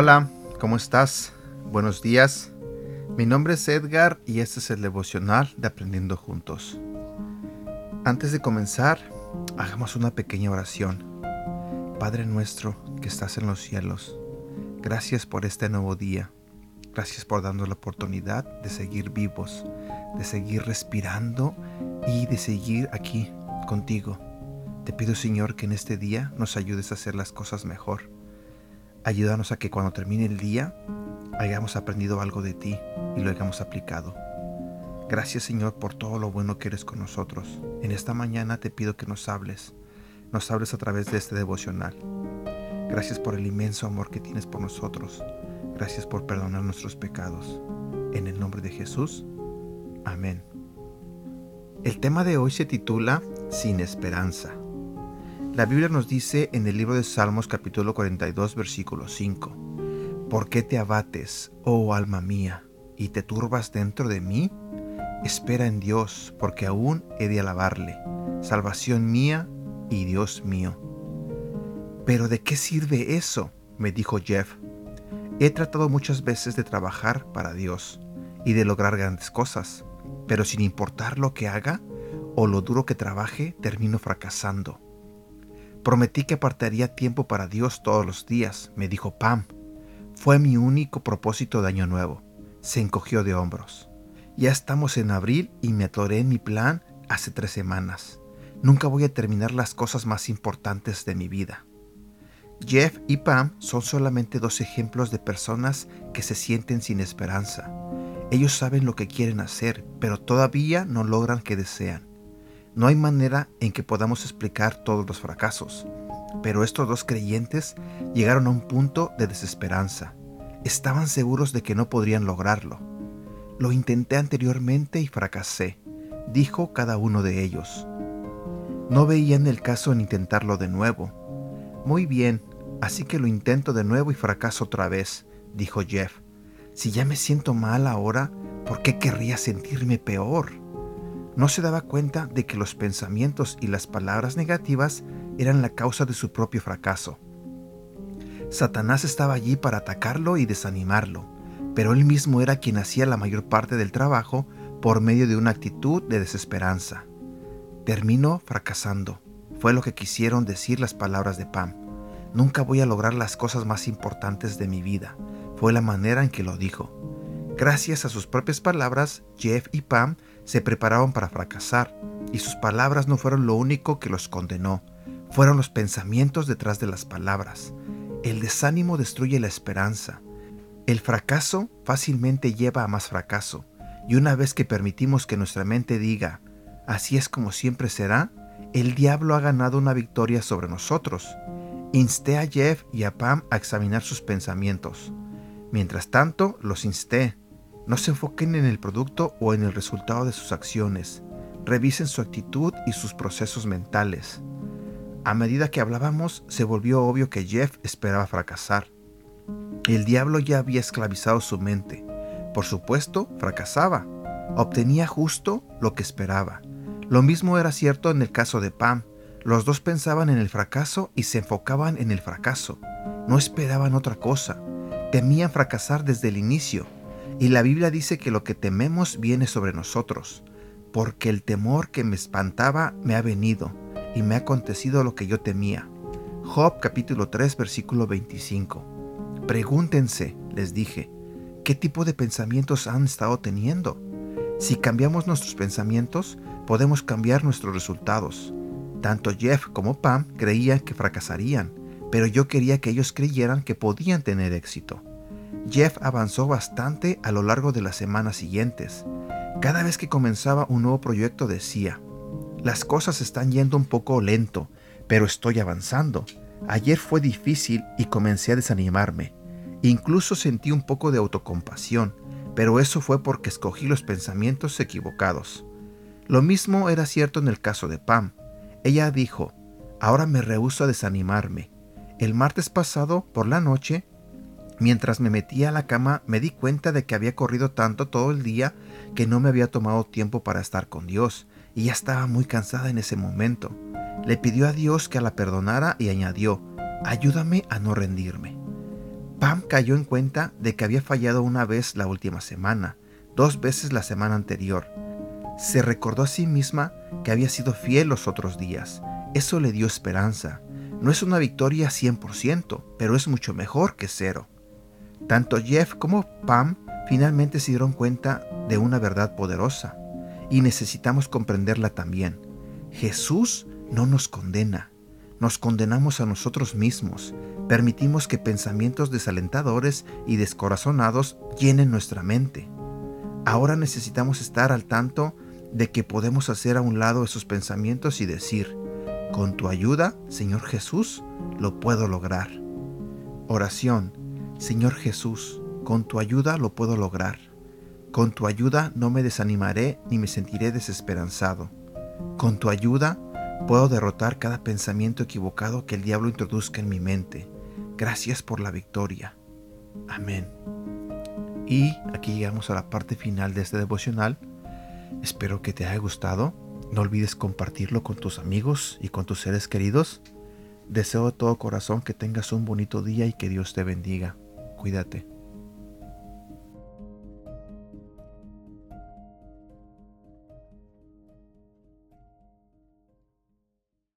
Hola, ¿cómo estás? Buenos días. Mi nombre es Edgar y este es el devocional de Aprendiendo Juntos. Antes de comenzar, hagamos una pequeña oración. Padre nuestro que estás en los cielos, gracias por este nuevo día. Gracias por darnos la oportunidad de seguir vivos, de seguir respirando y de seguir aquí contigo. Te pido Señor que en este día nos ayudes a hacer las cosas mejor Ayúdanos a que cuando termine el día hayamos aprendido algo de ti y lo hayamos aplicado. Gracias Señor por todo lo bueno que eres con nosotros. En esta mañana te pido que nos hables, nos hables a través de este devocional. Gracias por el inmenso amor que tienes por nosotros. Gracias por perdonar nuestros pecados. En el nombre de Jesús. Amén. El tema de hoy se titula Sin esperanza. La Biblia nos dice en el libro de Salmos capítulo 42 versículo 5, ¿Por qué te abates, oh alma mía, y te turbas dentro de mí? Espera en Dios, porque aún he de alabarle, salvación mía y Dios mío. ¿Pero de qué sirve eso? me dijo Jeff. He tratado muchas veces de trabajar para Dios y de lograr grandes cosas, pero sin importar lo que haga o lo duro que trabaje, termino fracasando. Prometí que apartaría tiempo para Dios todos los días, me dijo Pam. Fue mi único propósito de año nuevo. Se encogió de hombros. Ya estamos en abril y me atoré en mi plan hace tres semanas. Nunca voy a terminar las cosas más importantes de mi vida. Jeff y Pam son solamente dos ejemplos de personas que se sienten sin esperanza. Ellos saben lo que quieren hacer, pero todavía no logran que desean. No hay manera en que podamos explicar todos los fracasos, pero estos dos creyentes llegaron a un punto de desesperanza. Estaban seguros de que no podrían lograrlo. Lo intenté anteriormente y fracasé, dijo cada uno de ellos. No veían el caso en intentarlo de nuevo. Muy bien, así que lo intento de nuevo y fracaso otra vez, dijo Jeff. Si ya me siento mal ahora, ¿por qué querría sentirme peor? no se daba cuenta de que los pensamientos y las palabras negativas eran la causa de su propio fracaso. Satanás estaba allí para atacarlo y desanimarlo, pero él mismo era quien hacía la mayor parte del trabajo por medio de una actitud de desesperanza. Terminó fracasando. Fue lo que quisieron decir las palabras de Pam. Nunca voy a lograr las cosas más importantes de mi vida. Fue la manera en que lo dijo. Gracias a sus propias palabras, Jeff y Pam se prepararon para fracasar, y sus palabras no fueron lo único que los condenó, fueron los pensamientos detrás de las palabras. El desánimo destruye la esperanza. El fracaso fácilmente lleva a más fracaso, y una vez que permitimos que nuestra mente diga, así es como siempre será, el diablo ha ganado una victoria sobre nosotros. Insté a Jeff y a Pam a examinar sus pensamientos. Mientras tanto, los insté no se enfoquen en el producto o en el resultado de sus acciones. Revisen su actitud y sus procesos mentales. A medida que hablábamos, se volvió obvio que Jeff esperaba fracasar. El diablo ya había esclavizado su mente. Por supuesto, fracasaba. Obtenía justo lo que esperaba. Lo mismo era cierto en el caso de Pam. Los dos pensaban en el fracaso y se enfocaban en el fracaso. No esperaban otra cosa. Temían fracasar desde el inicio y la Biblia dice que lo que tememos viene sobre nosotros, porque el temor que me espantaba me ha venido, y me ha acontecido lo que yo temía. Job capítulo 3 versículo 25. Pregúntense, les dije, ¿qué tipo de pensamientos han estado teniendo? Si cambiamos nuestros pensamientos, podemos cambiar nuestros resultados. Tanto Jeff como Pam creían que fracasarían, pero yo quería que ellos creyeran que podían tener éxito. Jeff avanzó bastante a lo largo de las semanas siguientes. Cada vez que comenzaba un nuevo proyecto decía, las cosas están yendo un poco lento, pero estoy avanzando. Ayer fue difícil y comencé a desanimarme. Incluso sentí un poco de autocompasión, pero eso fue porque escogí los pensamientos equivocados. Lo mismo era cierto en el caso de Pam. Ella dijo, ahora me rehúso a desanimarme. El martes pasado, por la noche, Mientras me metía a la cama me di cuenta de que había corrido tanto todo el día que no me había tomado tiempo para estar con Dios y ya estaba muy cansada en ese momento. Le pidió a Dios que la perdonara y añadió, ayúdame a no rendirme. Pam cayó en cuenta de que había fallado una vez la última semana, dos veces la semana anterior. Se recordó a sí misma que había sido fiel los otros días. Eso le dio esperanza. No es una victoria 100%, pero es mucho mejor que cero. Tanto Jeff como Pam finalmente se dieron cuenta de una verdad poderosa y necesitamos comprenderla también. Jesús no nos condena, nos condenamos a nosotros mismos, permitimos que pensamientos desalentadores y descorazonados llenen nuestra mente. Ahora necesitamos estar al tanto de que podemos hacer a un lado esos pensamientos y decir, con tu ayuda, Señor Jesús, lo puedo lograr. Oración, Señor Jesús, con tu ayuda lo puedo lograr. Con tu ayuda no me desanimaré ni me sentiré desesperanzado. Con tu ayuda puedo derrotar cada pensamiento equivocado que el diablo introduzca en mi mente. Gracias por la victoria. Amén. Y aquí llegamos a la parte final de este devocional. Espero que te haya gustado. No olvides compartirlo con tus amigos y con tus seres queridos. Deseo de todo corazón que tengas un bonito día y que Dios te bendiga. Cuídate.